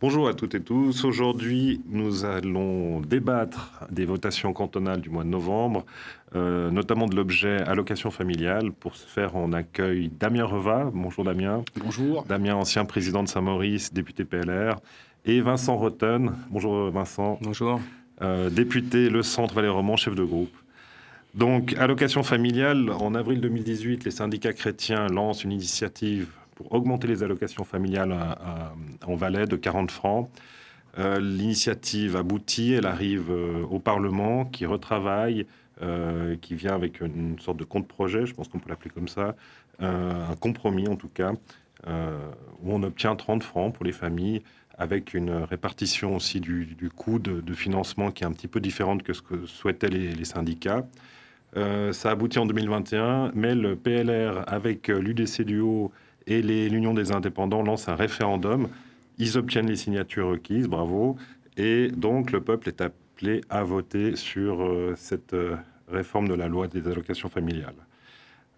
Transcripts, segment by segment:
Bonjour à toutes et tous. Aujourd'hui, nous allons débattre des votations cantonales du mois de novembre, euh, notamment de l'objet allocation familiale. Pour ce faire, on accueille Damien Reva. Bonjour Damien. Bonjour. Damien, ancien président de Saint-Maurice, député PLR. Et Vincent Rotten. Bonjour Vincent. Bonjour. Euh, député Le Centre Valais-Roman, chef de groupe. Donc, allocation familiale, en avril 2018, les syndicats chrétiens lancent une initiative augmenter les allocations familiales en Valais de 40 francs. Euh, l'initiative aboutit, elle arrive euh, au Parlement qui retravaille, euh, qui vient avec une, sorte de compte-projet, je pense qu'on peut l'appeler comme ça, un compromis en tout cas, où on obtient 30 francs pour les familles avec une répartition aussi du, coût de, financement qui est un petit peu différente que ce que souhaitaient les, les syndicats. ça aboutit en 2021, mais le PLR avec l'UDC du Haut et l'Union des indépendants lance un référendum. Ils obtiennent les signatures requises, bravo. Et donc le peuple est appelé à voter sur euh, cette euh, réforme de la loi des allocations familiales.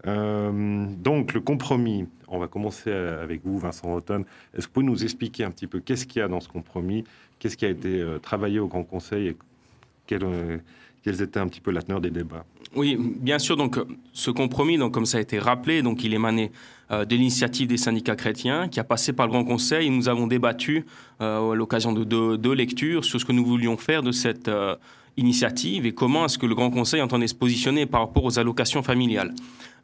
Euh, donc le compromis, on va commencer avec vous, Vincent Rotten. Est-ce que vous pouvez nous expliquer un petit peu qu'est-ce qu'il y a dans ce compromis, qu'est-ce qui a été travaillé au Grand Conseil et quelles étaient un petit peu la teneur des débats Oui, bien sûr. Donc ce compromis, donc comme ça a été rappelé, donc il émanait euh, de l'initiative des syndicats chrétiens qui a passé par le Grand Conseil. nous avons débattu euh, à l'occasion de deux lectures sur ce que nous voulions faire de cette euh, initiative et comment est-ce que le Grand Conseil entendait se positionner par rapport aux allocations familiales.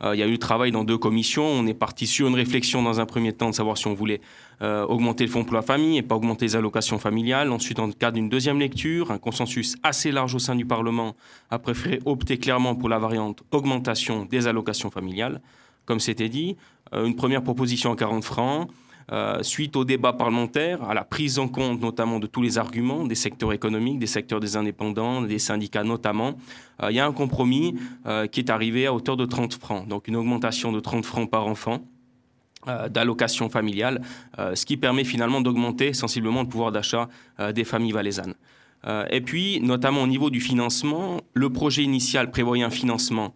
Il y a eu travail dans deux commissions. On est parti sur une réflexion dans un premier temps de savoir si on voulait augmenter le fonds pour la famille et pas augmenter les allocations familiales. Ensuite, dans le d'une deuxième lecture, un consensus assez large au sein du Parlement a préféré opter clairement pour la variante augmentation des allocations familiales. Comme c'était dit, euh, une première proposition à 40 francs. Euh, suite au débat parlementaire, à la prise en compte notamment de tous les arguments des secteurs économiques, des secteurs des indépendants, des syndicats notamment, euh, il y a un compromis qui est arrivé à hauteur de 30 francs, donc une augmentation de 30 francs par enfant d'allocation familiale, ce qui permet finalement d'augmenter sensiblement le pouvoir d'achat des familles valaisannes. et puis, notamment au niveau du financement, le projet initial prévoyait un financement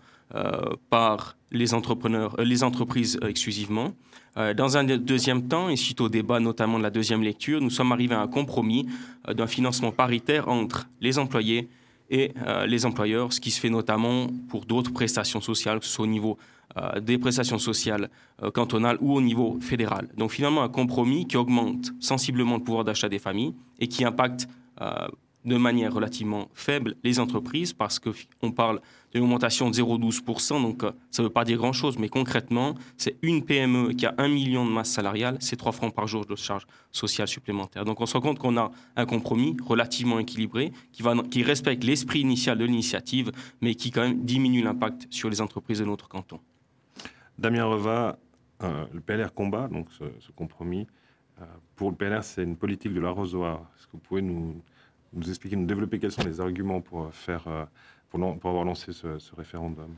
par les, entrepreneurs, euh, les entreprises euh, exclusivement. Euh, dans un deuxième temps, et suite au débat notamment de la deuxième lecture, nous sommes arrivés à un compromis d'un financement paritaire entre les employés et les employeurs, ce qui se fait notamment pour d'autres prestations sociales, que ce soit au niveau des prestations sociales cantonales ou au niveau fédéral. Donc finalement un compromis qui augmente sensiblement le pouvoir d'achat des familles et qui impacte de manière relativement faible les entreprises parce qu'on parle d'une augmentation de 0,12%, donc euh, ça ne veut pas dire grand-chose, mais concrètement, c'est une PME qui a un million de masse salariale, c'est 3 francs par jour de charges sociales supplémentaires. Donc on se rend compte qu'on a un compromis relativement équilibré qui respecte l'esprit initial de l'initiative, mais qui quand même diminue l'impact sur les entreprises de notre canton. Damien Reva, euh, le PLR combat donc ce, compromis. Euh, pour le PLR, c'est une politique de l'arrosoir. Est-ce que vous pouvez nous nous expliquer, nous développer quels sont les arguments pour, faire, euh, pour, avoir lancé ce, référendum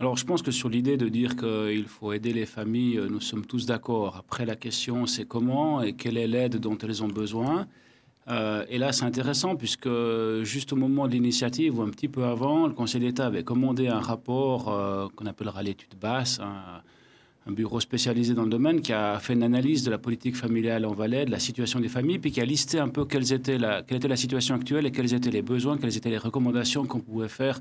alors, je pense que sur l'idée de dire qu'il faut aider les familles, euh, nous sommes tous d'accord. Après, la question, c'est comment et quelle est l'aide dont elles ont besoin. Euh, et là, c'est intéressant puisque juste au moment de l'initiative, ou un petit peu avant, le Conseil d'État avait commandé un rapport qu'on appellera l'étude basse, un bureau spécialisé dans le domaine qui a fait une analyse de la politique familiale en Valais, de la situation des familles, puis qui a listé un peu quelles étaient la, quelle était la situation actuelle et quels étaient les besoins, quelles étaient les recommandations qu'on pouvait faire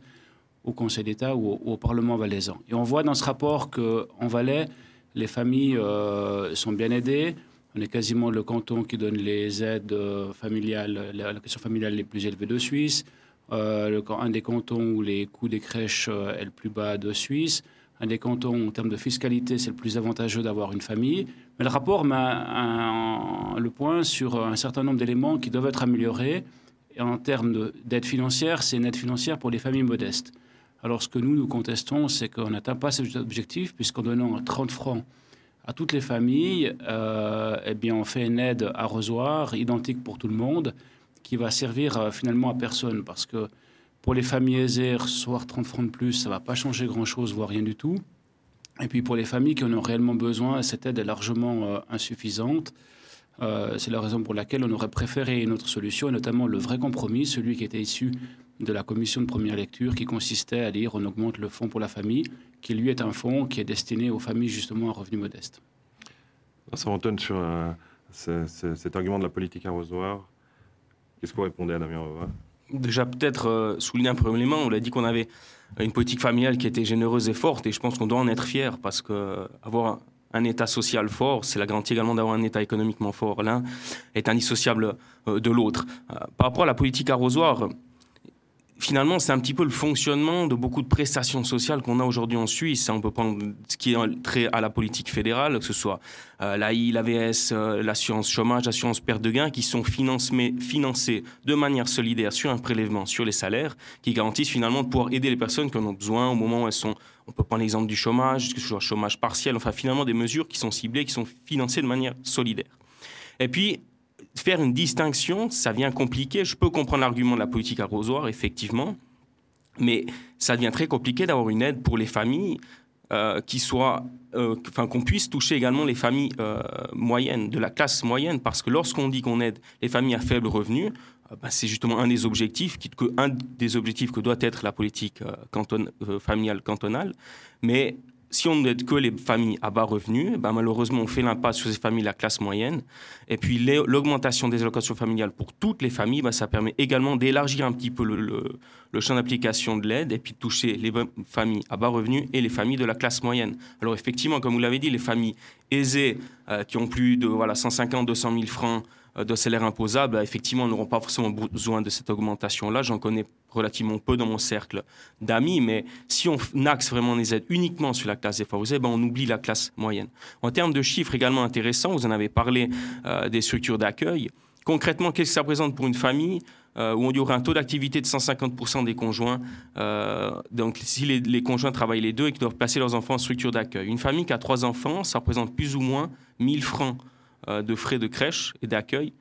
au Conseil d'État ou, au Parlement valaisan. Et on voit dans ce rapport qu'en Valais, les familles euh, sont bien aidées. On est quasiment le canton qui donne les aides euh, familiales, la question familiale les plus élevées de Suisse. Euh, un des cantons où les coûts des crèches est le plus bas de Suisse un des cantons, en termes de fiscalité, c'est le plus avantageux d'avoir une famille. Mais le rapport met le point sur un certain nombre d'éléments qui doivent être améliorés. Et en termes d'aide financière, c'est une aide financière pour les familles modestes. Alors ce que nous, nous contestons, c'est qu'on n'atteint pas cet objectif, puisqu'en donnant 30 francs à toutes les familles, euh, eh bien, on fait une aide arrosoir identique pour tout le monde, qui va servir euh, finalement à personne, parce que pour les familles aisées, recevoir 30 francs de plus, ça ne va pas changer grand-chose, voire rien du tout. Et puis pour les familles qui en ont réellement besoin, cette aide est largement euh, insuffisante. Euh, c'est la raison pour laquelle on aurait préféré une autre solution, et notamment le vrai compromis, celui qui était issu de la commission de première lecture, qui consistait à dire on augmente le fonds pour la famille, qui lui est un fonds qui est destiné aux familles justement à revenus modestes. Ça retonne sur un cet argument de la politique arrosoir. Qu'est-ce que vous répondez à Damien Reva Déjà, peut-être euh, souligner un premier élément. On a dit qu'on avait une politique familiale qui était généreuse et forte, et je pense qu'on doit en être fier parce que avoir un État social fort, c'est la garantie également d'avoir un État économiquement fort. L'un est indissociable euh, de l'autre. Euh, par rapport à la politique arrosoir, finalement, c'est un petit peu le fonctionnement de beaucoup de prestations sociales qu'on a aujourd'hui en Suisse. On peut prendre ce qui est trait à la politique fédérale, que ce soit euh, l'AI, l'AVS, euh, l'assurance chômage, l'assurance perte de gains, qui sont financées, de manière solidaire sur un prélèvement sur les salaires, qui garantissent finalement de pouvoir aider les personnes qui en ont besoin au moment où elles sont. On peut prendre l'exemple du chômage, que ce soit chômage partiel, enfin finalement des mesures qui sont ciblées, qui sont financées de manière solidaire. Et puis, faire une distinction, ça vient compliqué. Je peux comprendre l'argument de la politique arrosoir, effectivement, mais ça devient très compliqué d'avoir une aide pour les familles euh, qui euh, qu'on puisse toucher également les familles euh, moyennes, de la classe moyenne, parce que lorsqu'on dit qu'on aide les familles à faible revenu, bah, c'est justement un des objectifs, que, des objectifs que doit être la politique familiale cantonale. Mais si on n'aide que les familles à bas revenus, ben malheureusement, on fait l'impasse sur ces familles, la classe moyenne. Et puis, l'augmentation des allocations familiales pour toutes les familles, ben ça permet également d'élargir un petit peu le, champ d'application de l'aide et puis de toucher les familles à bas revenus et les familles de la classe moyenne. Alors, effectivement, comme vous l'avez dit, les familles aisées euh, qui ont plus de voilà, 150, 200 000 francs euh, de salaire imposable, effectivement, n'auront pas forcément besoin de cette augmentation-là. J'en connais relativement peu dans mon cercle d'amis, mais si on axe vraiment les aides uniquement sur la classe défavorisée, ben on oublie la classe moyenne. En termes de chiffres également intéressants, vous en avez parlé euh, des structures d'accueil. Concrètement, qu'est-ce que ça représente pour une famille euh, où on y aurait un taux d'activité de 150% des conjoints, donc si les, conjoints travaillent les deux et qui doivent placer leurs enfants en structure d'accueil? Une famille qui a trois enfants, ça représente plus ou moins 1000 francs euh, de frais de crèche et d'accueil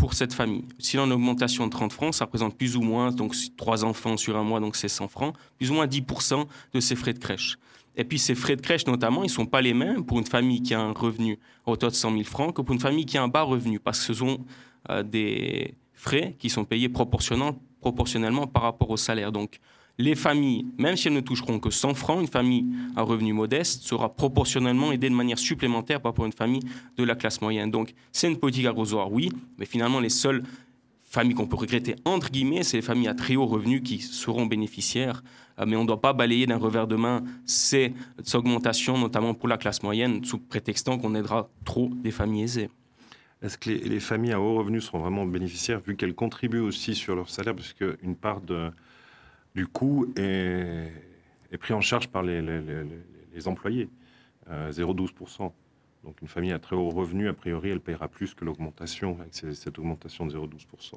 pour cette famille. Si on a une augmentation de 30 francs, ça représente plus ou moins, donc trois enfants sur un mois, donc c'est 100 francs, plus ou moins 10% de ces frais de crèche. Et puis ces frais de crèche, notamment, ils ne sont pas les mêmes pour une famille qui a un revenu à hauteur de 100 000 francs que pour une famille qui a un bas revenu, parce que ce sont euh, des frais qui sont payés proportionnellement par rapport au salaire. Donc les familles, même si elles ne toucheront que 100 francs, une famille à revenu modeste sera proportionnellement aidée de manière supplémentaire par rapport à une famille de la classe moyenne. Donc c'est une politique arrosoir, oui, mais finalement les seules familles qu'on peut regretter, entre guillemets, c'est les familles à très haut revenu qui seront bénéficiaires. Euh, mais on ne doit pas balayer d'un revers de main ces augmentations, notamment pour la classe moyenne, sous prétextant qu'on aidera trop des familles aisées. Est-ce que les, les, familles à haut revenu seront vraiment bénéficiaires vu qu'elles contribuent aussi sur leur salaire, parce qu'une part de, du coût est, pris en charge par les, employés, 0,12%. Euh, Donc une famille à très haut revenu, a priori, elle paiera plus que l'augmentation, avec cette augmentation de 0,12%.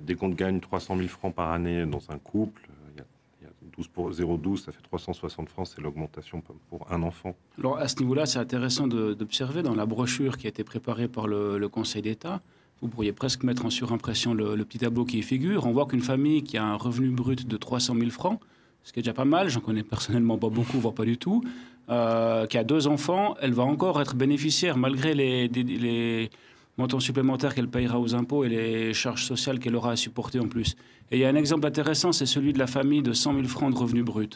Dès qu'on gagne 300 000 francs par année dans un couple, il y a, 0,12, ça fait 360 francs, c'est l'augmentation pour un enfant. Alors à ce niveau-là, c'est intéressant d'observer dans la brochure qui a été préparée par le Conseil d'État, vous pourriez presque mettre en surimpression le, petit tableau qui y figure. On voit qu'une famille qui a un revenu brut de 300 000 francs, ce qui est déjà pas mal, j'en connais personnellement pas beaucoup, voire pas du tout, euh, qui a deux enfants, elle va encore être bénéficiaire malgré les, montants supplémentaires qu'elle payera aux impôts et les charges sociales qu'elle aura à supporter en plus. Et il y a un exemple intéressant, c'est celui de la famille de 100 000 francs de revenus bruts.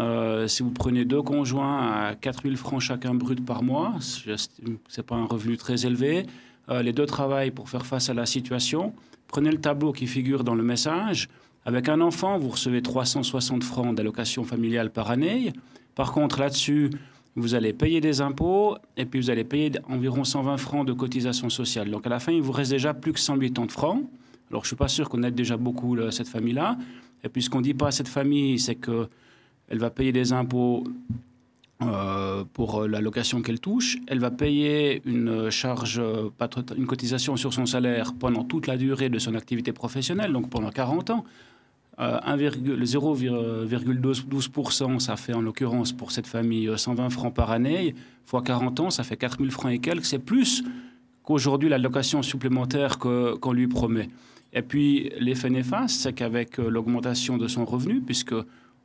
Euh, si vous prenez deux conjoints à 4 000 francs chacun brut par mois, ce n'est pas un revenu très élevé. Euh, les deux travaillent pour faire face à la situation. Prenez le tableau qui figure dans le message. Avec un enfant, vous recevez 360 francs d'allocation familiale par année. Par contre, là-dessus, vous allez payer des impôts et puis vous allez payer environ 120 francs de cotisation sociale. Donc à la fin, il vous reste déjà plus que 180 francs. Alors je ne suis pas sûr qu'on aide déjà beaucoup cette famille-là. Et puis ce qu'on ne dit pas à cette famille, c'est qu'elle va payer des impôts euh, pour euh, la location qu'elle touche. Elle va payer une charge, euh, une cotisation sur son salaire pendant toute la durée de son activité professionnelle, donc pendant 40 ans. 0,12%, ça fait en l'occurrence pour cette famille 120 francs par année, fois 40 ans, ça fait 4000 francs et quelques. C'est plus qu'aujourd'hui la location supplémentaire qu'on lui promet. Et puis l'effet néfaste, c'est qu'avec l'augmentation de son revenu, puisque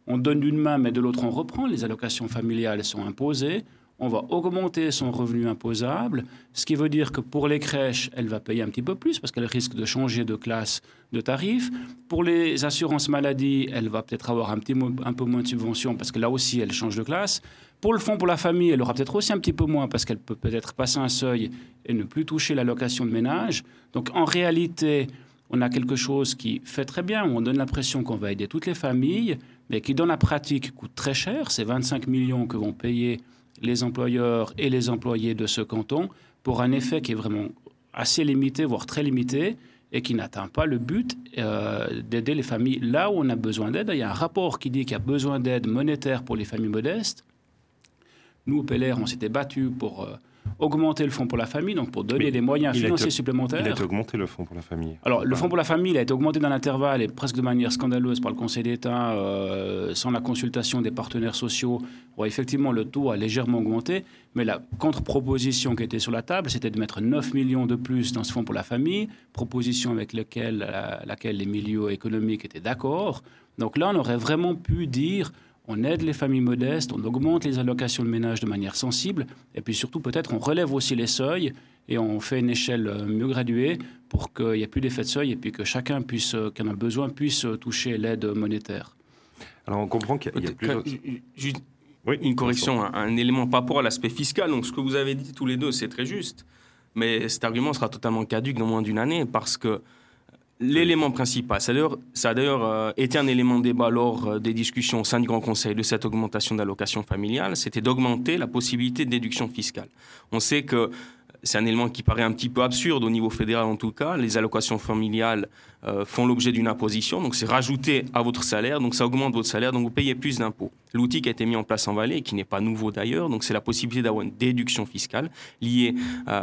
on donne d'une main, mais de l'autre on reprend. Les allocations familiales sont imposées. On va augmenter son revenu imposable, ce qui veut dire que pour les crèches, elle va payer un petit peu plus parce qu'elle risque de changer de classe de tarif. Pour les assurances maladie, elle va peut-être avoir un, petit, un peu moins de subventions parce que là aussi, elle change de classe. Pour le fonds pour la famille, elle aura peut-être aussi un petit peu moins parce qu'elle peut peut-être passer un seuil et ne plus toucher l'allocation de ménage. Donc en réalité, on a quelque chose qui fait très bien, on donne l'impression qu'on va aider toutes les familles, mais qui dans la pratique coûte très cher. C'est 25 millions que vont payer les employeurs et les employés de ce canton pour un effet qui est vraiment assez limité, voire très limité, et qui n'atteint pas le but euh, d'aider les familles là où on a besoin d'aide. Il y a un rapport qui dit qu'il y a besoin d'aide monétaire pour les familles modestes. Nous, au PLR, on s'était battu pour euh, augmenter le fonds pour la famille, donc pour donner des moyens financiers supplémentaires. Il a été augmenté le fonds pour la famille. Alors, le fonds pour la famille il a été augmenté dans l'intervalle et presque de manière scandaleuse par le Conseil d'État, euh, sans la consultation des partenaires sociaux. effectivement, le taux a légèrement augmenté, mais la contre-proposition qui était sur la table, c'était de mettre 9 millions de plus dans ce fonds pour la famille, proposition avec laquelle, laquelle les milieux économiques étaient d'accord. Donc là, on aurait vraiment pu dire on aide les familles modestes, on augmente les allocations de ménage de manière sensible, et puis surtout peut-être on relève aussi les seuils et on fait une échelle euh, mieux graduée pour qu'il n'y ait plus d'effet de seuil et puis que chacun puisse, euh, qui en a besoin, puisse euh, toucher l'aide monétaire. Alors on comprend qu'il y a, plusieurs... Juste une correction, un, élément par rapport à l'aspect fiscal. Donc ce que vous avez dit tous les deux, c'est très juste. Mais cet argument sera totalement caduque dans moins d'une année parce que L'élément principal, ça a d'ailleurs euh, été un élément de débat lors euh, des discussions au sein du Grand Conseil de cette augmentation d'allocation familiale, c'était d'augmenter la possibilité de déduction fiscale. On sait que c'est un élément qui paraît un petit peu absurde au niveau fédéral en tout cas. Les allocations familiales euh, font l'objet d'une imposition, donc c'est rajouté à votre salaire, donc ça augmente votre salaire, donc vous payez plus d'impôts. L'outil qui a été mis en place en Valais, qui n'est pas nouveau d'ailleurs, donc c'est la possibilité d'avoir une déduction fiscale liée,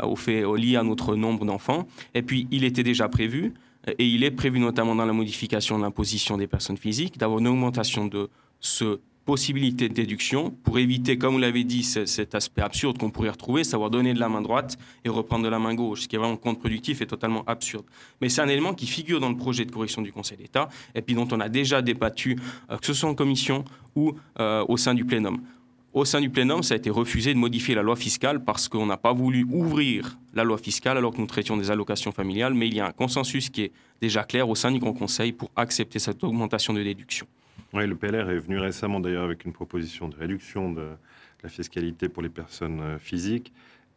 au fait, liée à notre nombre d'enfants. Et puis il était déjà prévu et il est prévu notamment dans la modification de l'imposition des personnes physiques d'avoir une augmentation de ce possibilité de déduction pour éviter, comme vous l'avez dit, cet aspect absurde qu'on pourrait retrouver, savoir donner de la main droite et reprendre de la main gauche, ce qui est vraiment contre-productif et totalement absurde. Mais c'est un élément qui figure dans le projet de correction du Conseil d'État et puis dont on a déjà débattu, euh, que ce soit en commission ou euh, au sein du plénum. Au sein du plénum, ça a été refusé de modifier la loi fiscale parce qu'on n'a pas voulu ouvrir la loi fiscale alors que nous traitions des allocations familiales, mais il y a un consensus qui est déjà clair au sein du Grand Conseil pour accepter cette augmentation de déduction. Oui, le PLR est venu récemment d'ailleurs avec une proposition de réduction de la fiscalité pour les personnes euh, physiques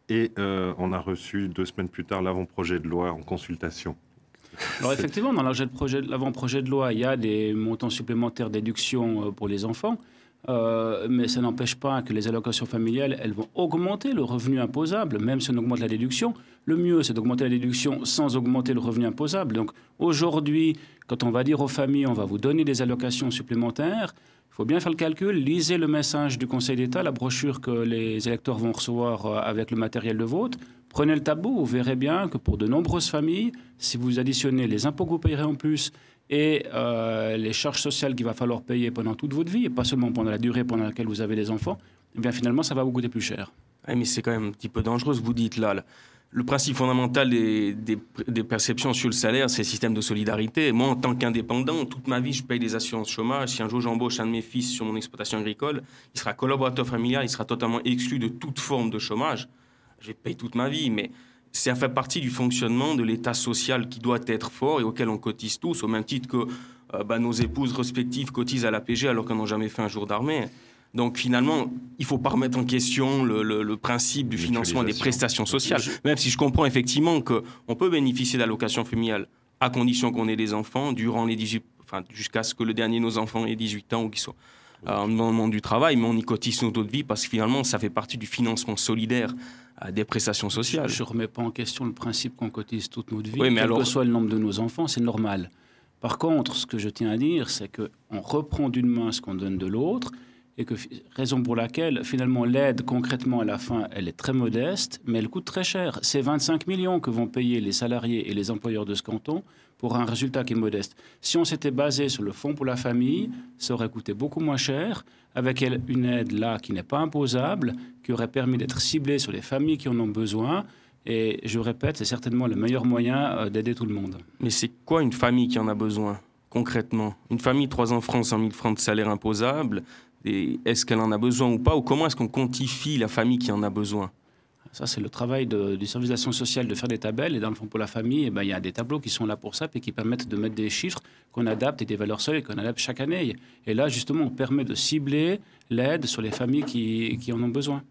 et euh, on a reçu deux semaines plus tard l'avant-projet de loi en consultation. Alors effectivement, dans l'avant-projet de loi, il y a des montants supplémentaires de déduction euh, pour les enfants. Euh, mais ça n'empêche pas que les allocations familiales, elles vont augmenter le revenu imposable, même si on augmente la déduction. Le mieux, c'est d'augmenter la déduction sans augmenter le revenu imposable. Donc aujourd'hui, quand on va dire aux familles, on va vous donner des allocations supplémentaires, il faut bien faire le calcul. Lisez le message du Conseil d'État, la brochure que les électeurs vont recevoir euh, avec le matériel de vote. Prenez le tableau, vous verrez bien que pour de nombreuses familles, si vous additionnez les impôts que vous payerez en plus et euh, les charges sociales qu'il va falloir payer pendant toute votre vie, et pas seulement pendant la durée pendant laquelle vous avez des enfants, eh bien finalement, ça va vous coûter plus cher. mais c'est quand même un petit peu dangereux ce que vous dites là. Le principe fondamental des, des, perceptions sur le salaire, c'est le système de solidarité. Moi, en tant qu'indépendant, toute ma vie, je paye des assurances chômage. Si un jour j'embauche un de mes fils sur mon exploitation agricole, il sera collaborateur familial, il sera totalement exclu de toute forme de chômage. Je vais payer toute ma vie, mais ça fait partie du fonctionnement de l'État social qui doit être fort et auquel on cotise tous, au même titre que euh, bah, nos épouses respectives cotisent à l'APG alors qu'elles n'ont jamais fait un jour d'armée. Donc finalement, il ne faut pas remettre en question le, principe du financement des prestations sociales, même si je comprends effectivement qu'on peut bénéficier d'allocations familiales à condition qu'on ait des enfants durant les 18, enfin, jusqu'à ce que le dernier de nos enfants ait 18 ans ou qu'il soit euh, dans le monde du travail, mais on y cotise notre vie parce que finalement, ça fait partie du financement solidaire des prestations sociales. Je ne remets pas en question le principe qu'on cotise toute notre vie, quel que soit le nombre de nos enfants, c'est normal. Par contre, ce que je tiens à dire, c'est qu'on reprend d'une main ce qu'on donne de l'autre, et que raison pour laquelle finalement l'aide concrètement à la fin, elle est très modeste, mais elle coûte très cher. C'est 25 millions que vont payer les salariés et les employeurs de ce canton pour un résultat qui est modeste. Si on s'était basé sur le fonds pour la famille, ça aurait coûté beaucoup moins cher, avec une aide là qui n'est pas imposable, qui aurait permis d'être ciblée sur les familles qui en ont besoin. Et je répète, c'est certainement le meilleur moyen euh, d'aider tout le monde. Mais c'est quoi une famille qui en a besoin concrètement? Une famille, trois enfants, 100 000 francs de salaire imposable, est-ce qu'elle en a besoin ou pas? Ou comment est-ce qu'on quantifie la famille qui en a besoin? Ça, c'est le travail du service d'action sociale de faire des tabelles. Et dans le fond, pour la famille, eh ben, il y a des tableaux qui sont là pour ça et qui permettent de mettre des chiffres qu'on adapte et des valeurs seules qu'on adapte chaque année. Et là, justement, on permet de cibler l'aide sur les familles qui, en ont besoin.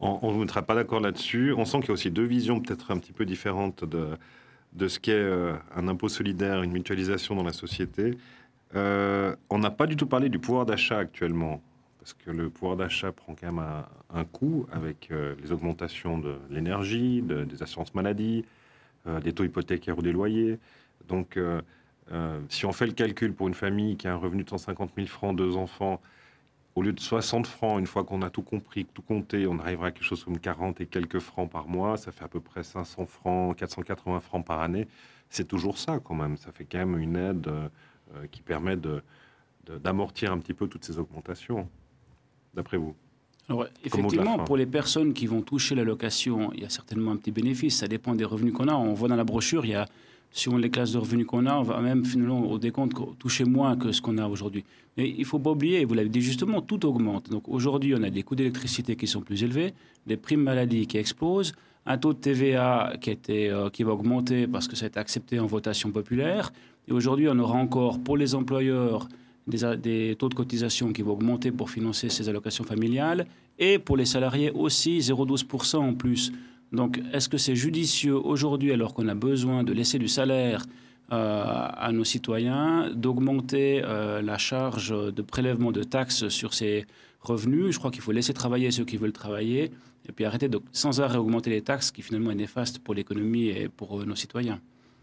On ne mettra pas d'accord là-dessus. On sent qu'il y a aussi deux visions peut-être un petit peu différentes de, de ce qu'est euh, un impôt solidaire, une mutualisation dans la société. Euh, on n'a pas du tout parlé du pouvoir d'achat actuellement, parce que le pouvoir d'achat prend quand même un, coût avec euh, les augmentations de l'énergie, des assurances maladie, des taux hypothécaires ou des loyers. Donc, si on fait le calcul pour une famille qui a un revenu de 150 000 francs, deux enfants, au lieu de 60 francs, une fois qu'on a tout compris, tout compté, on arrivera à quelque chose comme 40 et quelques francs par mois. Ça fait à peu près 500 francs, 480 francs par année. C'est toujours ça quand même. Ça fait quand même une aide euh, qui permet d'amortir un petit peu toutes ces augmentations, d'après vous. Alors, effectivement, pour les personnes qui vont toucher l'allocation, il y a certainement un petit bénéfice. Ça dépend des revenus qu'on a. On voit dans la brochure, il y a sur les classes de revenus qu'on a, on va même finalement au décompte toucher moins que ce qu'on a aujourd'hui. Mais il ne faut pas oublier, vous l'avez dit justement, tout augmente. Donc aujourd'hui, on a des coûts d'électricité qui sont plus élevés, des primes maladie qui explosent, un taux de TVA qui, était, euh, qui va augmenter parce que ça a été accepté en votation populaire. Et aujourd'hui, on aura encore pour les employeurs des, taux de cotisation qui vont augmenter pour financer ces allocations familiales et pour les salariés aussi 0,12% en plus. Donc, est-ce que c'est judicieux aujourd'hui, alors qu'on a besoin de laisser du salaire euh, à nos citoyens, d'augmenter euh, la charge de prélèvement de taxes sur ces revenus? Je crois qu'il faut laisser travailler ceux qui veulent travailler et puis arrêter de sans arrêt augmenter les taxes, qui finalement est néfaste pour l'économie et pour euh, nos citoyens.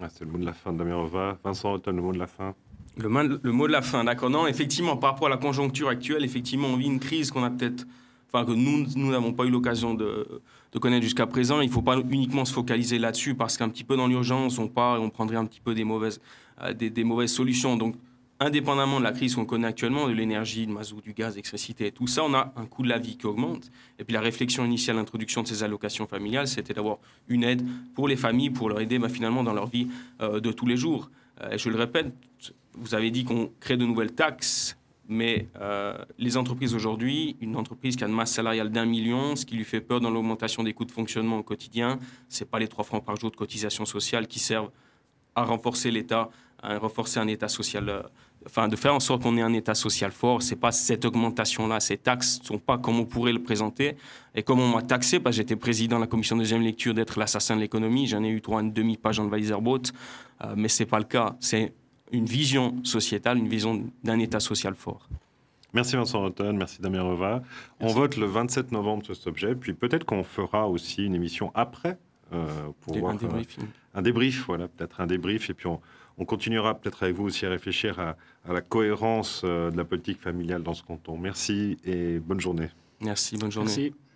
c'est le mot de la fin, Damien Rova. Vincent Houghton, le mot de la fin. Le, mot de la fin, d'accord? Non, effectivement, par rapport à la conjoncture actuelle, effectivement, on vit une crise qu'on a peut-être enfin que nous nous n'avons pas eu l'occasion de, connaître jusqu'à présent. Il ne faut pas uniquement se focaliser là-dessus parce qu'un petit peu dans l'urgence, on part et on prendrait un petit peu des mauvaises, euh, des, mauvaises solutions. Donc, indépendamment de la crise qu'on connaît actuellement, de l'énergie, du mazout, du gaz, l'électricité, tout ça, on a un coût de la vie qui augmente. Et puis la réflexion initiale, l'introduction de ces allocations familiales, c'était d'avoir une aide pour les familles, pour leur aider bah, finalement dans leur vie euh, de tous les jours. Euh, je le répète, vous avez dit qu'on crée de nouvelles taxes. Mais euh, les entreprises aujourd'hui, une entreprise qui a une masse salariale d'un million, ce qui lui fait peur dans l'augmentation des coûts de fonctionnement au quotidien, ce n'est pas les 3 francs par jour de cotisation sociale qui servent à renforcer l'État, à renforcer un État social, enfin de faire en sorte qu'on ait un État social fort. C'est pas cette augmentation-là, ces taxes ne sont pas comme on pourrait le présenter. Et comme on m'a taxé, parce que j'étais président de la commission de deuxième lecture d'être l'assassin de l'économie, j'en ai eu trois une demi-page dans le Weiserboot, euh, mais c'est pas le cas. C'est une vision sociétale, une vision d'un État social fort. Merci Vincent Rotten, merci Damien Reva. On vote le 27 novembre sur cet objet, puis peut-être qu'on fera aussi une émission après euh, pour voir un débrief. Euh, un débrief, voilà, peut-être un débrief, et puis on, continuera peut-être avec vous aussi à réfléchir à, la cohérence euh, de la politique familiale dans ce canton. Merci et bonne journée. Merci, bonne journée. Merci.